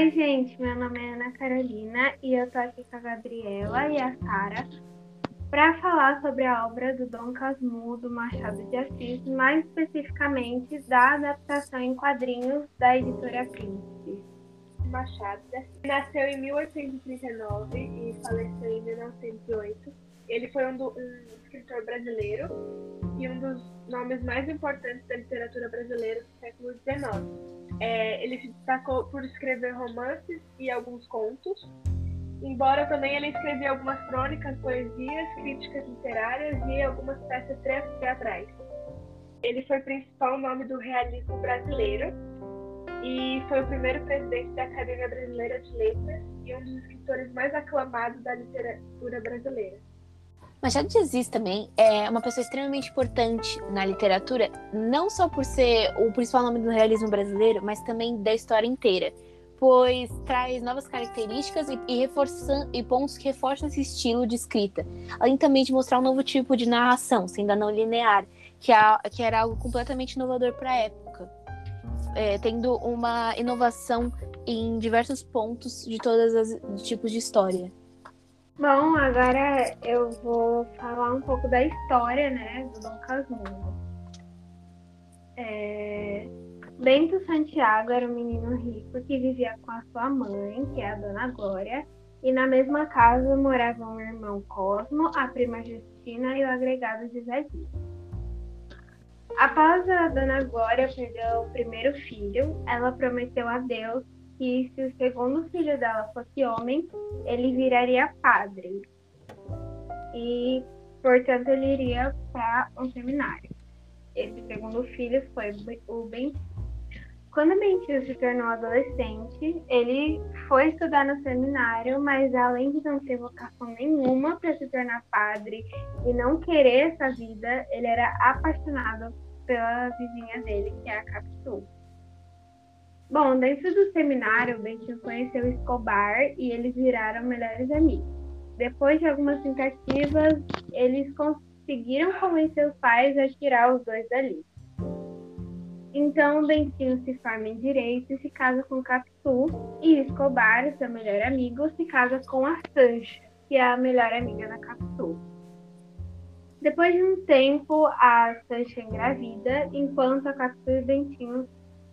Oi, gente, meu nome é Ana Carolina e eu tô aqui com a Gabriela e a Sara para falar sobre a obra do Dom Casmurro do Machado de Assis, mais especificamente da adaptação em quadrinhos da editora Príncipe. Machado nasceu em 1839 e faleceu em 1908. Ele foi um, do, um escritor brasileiro e um dos nomes mais importantes da literatura brasileira do século XIX. É, ele se destacou por escrever romances e alguns contos, embora também ele escrevia algumas crônicas, poesias, críticas literárias e algumas peças teatrais. Ele foi o principal nome do realismo brasileiro e foi o primeiro presidente da Academia Brasileira de Letras e um dos escritores mais aclamados da literatura brasileira. Machado de Assis também é uma pessoa extremamente importante na literatura, não só por ser o principal nome do realismo brasileiro, mas também da história inteira, pois traz novas características e, e, e pontos que reforçam esse estilo de escrita, além também de mostrar um novo tipo de narração, sendo a não linear, que, a, que era algo completamente inovador para a época, é, tendo uma inovação em diversos pontos de todos os tipos de história. Bom, agora eu vou falar um pouco da história, né, do Dom Casmurro. É... Bento Santiago era um menino rico que vivia com a sua mãe, que é a Dona Glória, e na mesma casa moravam o irmão Cosmo, a prima Justina e o agregado José Dias. Após a Dona Glória perder o primeiro filho, ela prometeu a Deus que se o segundo filho dela fosse homem, ele viraria padre. E, portanto, ele iria para um seminário. Esse segundo filho foi o Ben. Quando Bentinho se tornou adolescente, ele foi estudar no seminário, mas além de não ter vocação nenhuma para se tornar padre e não querer essa vida, ele era apaixonado pela vizinha dele, que é a Capitu. Bom, dentro do seminário, Bentinho conheceu Escobar e eles viraram melhores amigos. Depois de algumas tentativas, eles conseguiram convencer os pais a tirar os dois dali. Então, Bentinho se forma em direito e se casa com Capitu, e Escobar, seu melhor amigo, se casa com a Sancha, que é a melhor amiga da Capitu. Depois de um tempo, a Sancha engravida, enquanto a Capitu e Bentinho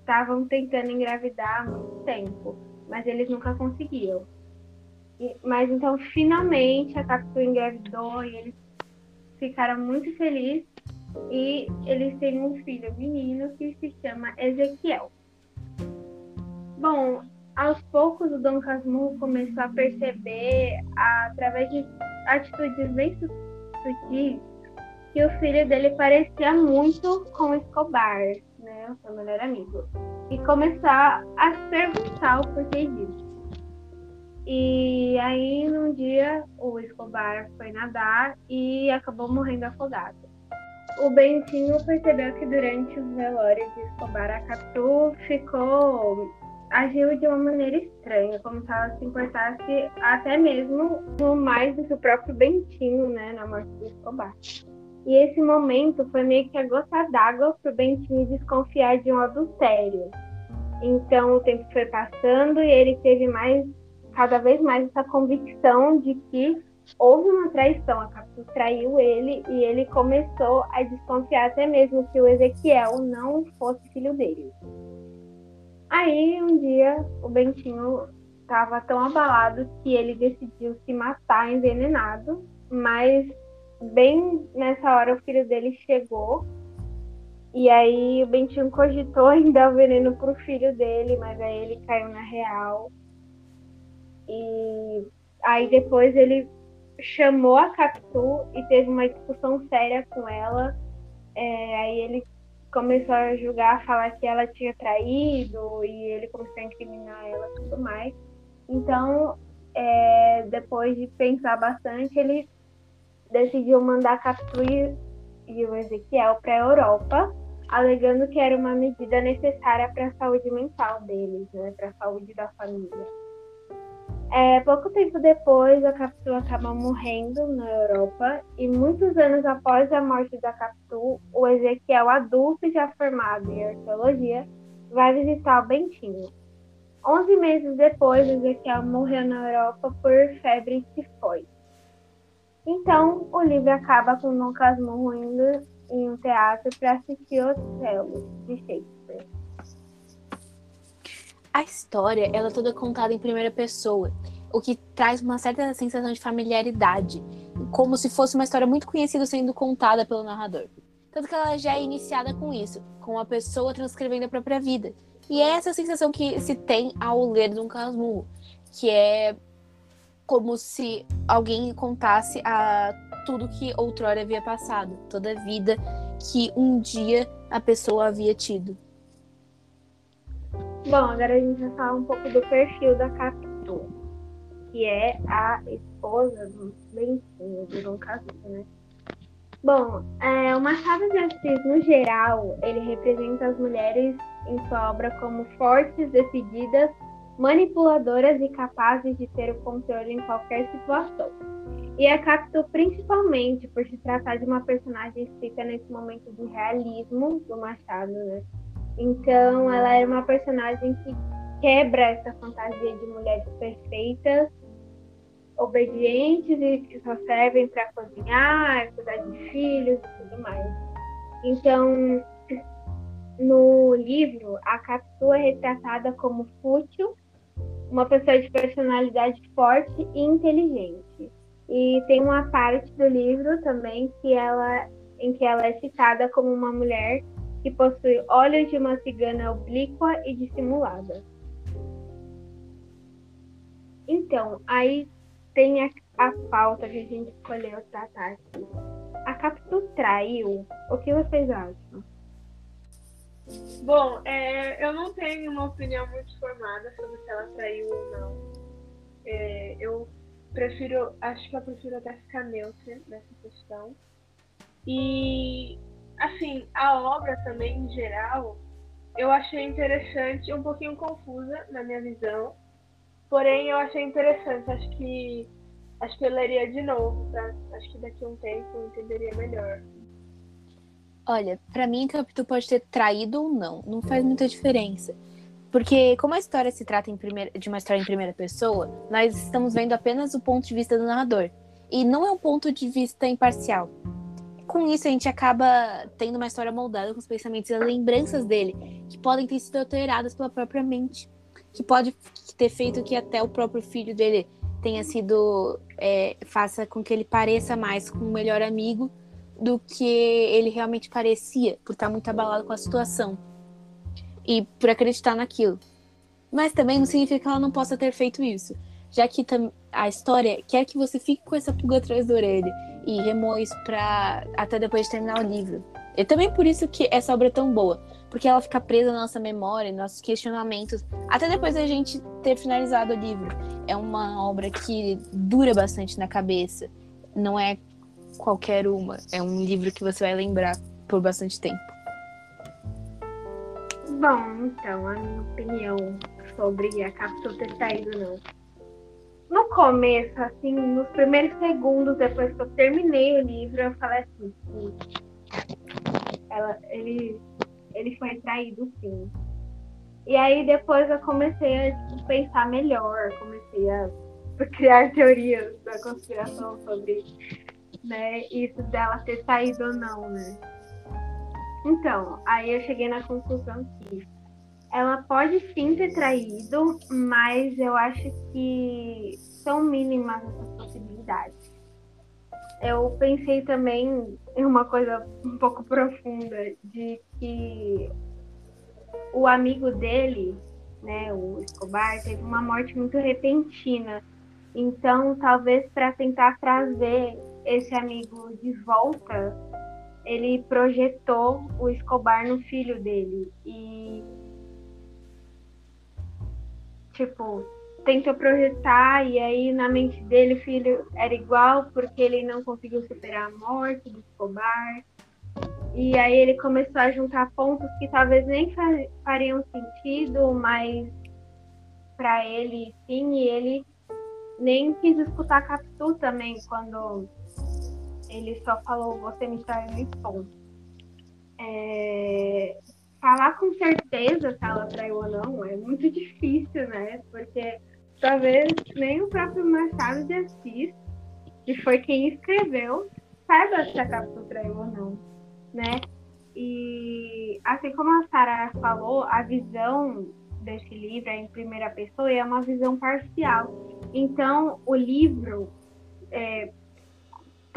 estavam tentando engravidar há muito tempo, mas eles nunca conseguiam. E, mas então, finalmente, a Capitu engravidou e eles ficaram muito felizes. E eles têm um filho menino que se chama Ezequiel. Bom, aos poucos o Dom Casmurro começou a perceber, através de atitudes bem sutis, que o filho dele parecia muito com Escobar né, o seu melhor amigo, e começar a perguntar o porquê disso. E aí, num dia, o Escobar foi nadar e acabou morrendo afogado. O Bentinho percebeu que durante o velório de Escobar, a Capitu ficou agiu de uma maneira estranha, como se ela se importasse até mesmo mais do que o próprio Bentinho, né, na morte do Escobar. E esse momento foi meio que a gota d'água para o Bentinho desconfiar de um adultério. Então o tempo foi passando e ele teve mais, cada vez mais essa convicção de que houve uma traição, a Capitu traiu ele e ele começou a desconfiar até mesmo que o Ezequiel não fosse filho dele. Aí um dia o Bentinho estava tão abalado que ele decidiu se matar envenenado, mas bem nessa hora o filho dele chegou. E aí o Bentinho cogitou em dar o veneno pro filho dele, mas aí ele caiu na real. E aí depois ele chamou a Capitu e teve uma discussão séria com ela. É, aí ele começou a julgar, falar que ela tinha traído e ele começou a incriminar ela e tudo mais. Então, é, depois de pensar bastante, ele decidiu mandar Capitu e o Ezequiel para a Europa, alegando que era uma medida necessária para a saúde mental deles, né, para a saúde da família. É, pouco tempo depois, a Capitu acaba morrendo na Europa e muitos anos após a morte da Capitu, o Ezequiel, adulto já formado em arqueologia, vai visitar o Bentinho, 11 meses depois, Ezequiel morreu na Europa por febre tifoide. Então, o livro acaba com Dom Casmurro indo em um teatro para assistir Otelo, de Shakespeare. A história ela é toda contada em primeira pessoa, o que traz uma certa sensação de familiaridade, como se fosse uma história muito conhecida sendo contada pelo narrador. Tanto que ela já é iniciada com isso, com a pessoa transcrevendo a própria vida. E é essa sensação que se tem ao ler Dom Casmurro, que é como se alguém contasse a tudo que outrora havia passado, toda a vida que um dia a pessoa havia tido. Bom, agora a gente vai falar um pouco do perfil da Capitu, que é a esposa do Lencinho, do Dom Casmurro, né? Bom, é, o Machado de Assis, no geral, ele representa as mulheres em sua obra como fortes, decididas, manipuladoras e capazes de ter o controle em qualquer situação. E a Capitu principalmente por se tratar de uma personagem escrita nesse momento de realismo do Machado, né? Então, ela era uma personagem que quebra essa fantasia de mulheres perfeitas obedientes e que só servem para cozinhar, cuidar de filhos e tudo mais. Então, no livro, a Capitu é retratada como fútil, uma pessoa de personalidade forte e inteligente. E tem uma parte do livro também que ela, em que ela é citada como uma mulher que possui olhos de uma cigana oblíqua e dissimulada. Então, aí tem a, a pauta que a gente escolheu tratar aqui. A Capitu traiu? O que vocês acham? Bom, é, eu não tenho uma opinião muito formada sobre se ela traiu ou não. É, eu prefiro, acho que eu prefiro até ficar neutra nessa questão. E, assim, a obra também, em geral, eu achei interessante, um pouquinho confusa na minha visão, Porém, eu achei interessante. Acho que acho que eu leria de novo. Tá? Acho que daqui a um tempo eu entenderia melhor. Olha, para mim, Capitu pode ter traído ou não. Não faz muita diferença. Porque, como a história se trata primeira, de uma história em primeira pessoa, nós estamos vendo apenas o ponto de vista do narrador. E não é um ponto de vista imparcial. Com isso, a gente acaba tendo uma história moldada com os pensamentos e lembranças dele, que podem ter sido alteradas pela própria mente que pode ter feito que até o próprio filho dele tenha sido é, faça com que ele pareça mais com o melhor amigo do que ele realmente parecia, por estar muito abalado com a situação e por acreditar naquilo. Mas também não significa que ela não possa ter feito isso, já que a história quer que você fique com essa pulga atrás da orelha e remoa isso para até depois de terminar o livro. E também por isso que essa obra é tão boa, porque ela fica presa na nossa memória, nossos questionamentos, até depois da gente ter finalizado o livro. É uma obra que dura bastante na cabeça, não é qualquer uma, é um livro que você vai lembrar por bastante tempo. Bom, então, a minha opinião sobre a cápsula ter saído, não. No começo, assim, nos primeiros segundos depois que eu terminei o livro, eu falei assim, ela, ele ele foi traído sim. E aí depois eu comecei a tipo, pensar melhor, comecei a criar teorias da conspiração sobre né, isso dela ter saído ou não, né? Então, aí eu cheguei na conclusão que ela pode sim ter traído, mas eu acho que são mínimas essas possibilidades. Eu pensei também em uma coisa um pouco profunda de que o amigo dele, né, o Escobar, teve uma morte muito repentina. Então, talvez para tentar trazer esse amigo de volta, ele projetou o Escobar no filho dele e tipo, tentou projetar e aí na mente dele o filho era igual porque ele não conseguiu superar a morte do Escobar. E aí ele começou a juntar pontos que talvez nem fariam sentido, mas para ele sim, e ele nem quis escutar Capitu também quando ele só falou você me traiu e ponto. É... Falar com certeza se ela traiu ou não é muito difícil, né? Porque talvez nem o próprio Machado de Assis, que foi quem escreveu, saiba se a Capitu traiu ou não, né? E assim como a Sara falou, a visão desse livro é em primeira pessoa e é uma visão parcial. Então, o livro, é,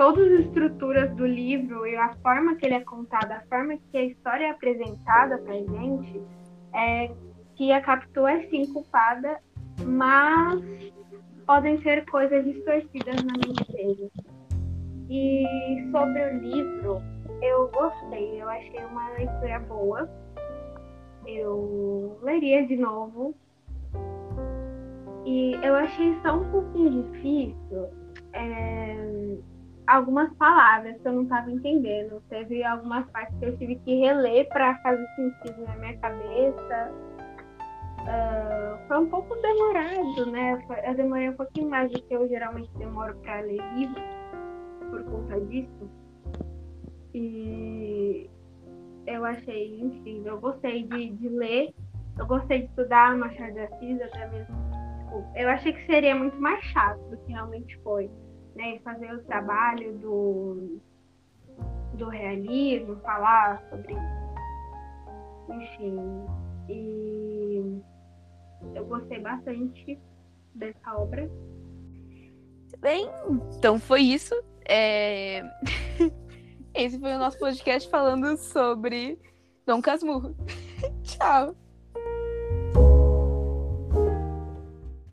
todas as estruturas do livro e a forma que ele é contado, a forma que a história é apresentada para gente, é que a Capitu é sim culpada, mas podem ser coisas distorcidas na mente dele. E sobre o livro, eu gostei, eu achei uma leitura boa. Eu leria de novo. E eu achei só um pouquinho difícil é, algumas palavras que eu não estava entendendo. Teve algumas partes que eu tive que reler para fazer sentido na minha cabeça. Uh, foi um pouco demorado, né? Eu demorei um pouquinho mais do que eu geralmente demoro para ler livros por conta disso. E eu achei incrível. Eu gostei de, de ler, eu gostei de estudar Machado de Assis, até mesmo. Tipo, eu achei que seria muito mais chato do que realmente foi. Né? Fazer o trabalho do, do realismo, falar sobre. Enfim. E eu gostei bastante dessa obra. Bem, então foi isso. É... Esse foi o nosso podcast falando sobre Dom Casmurro. Tchau.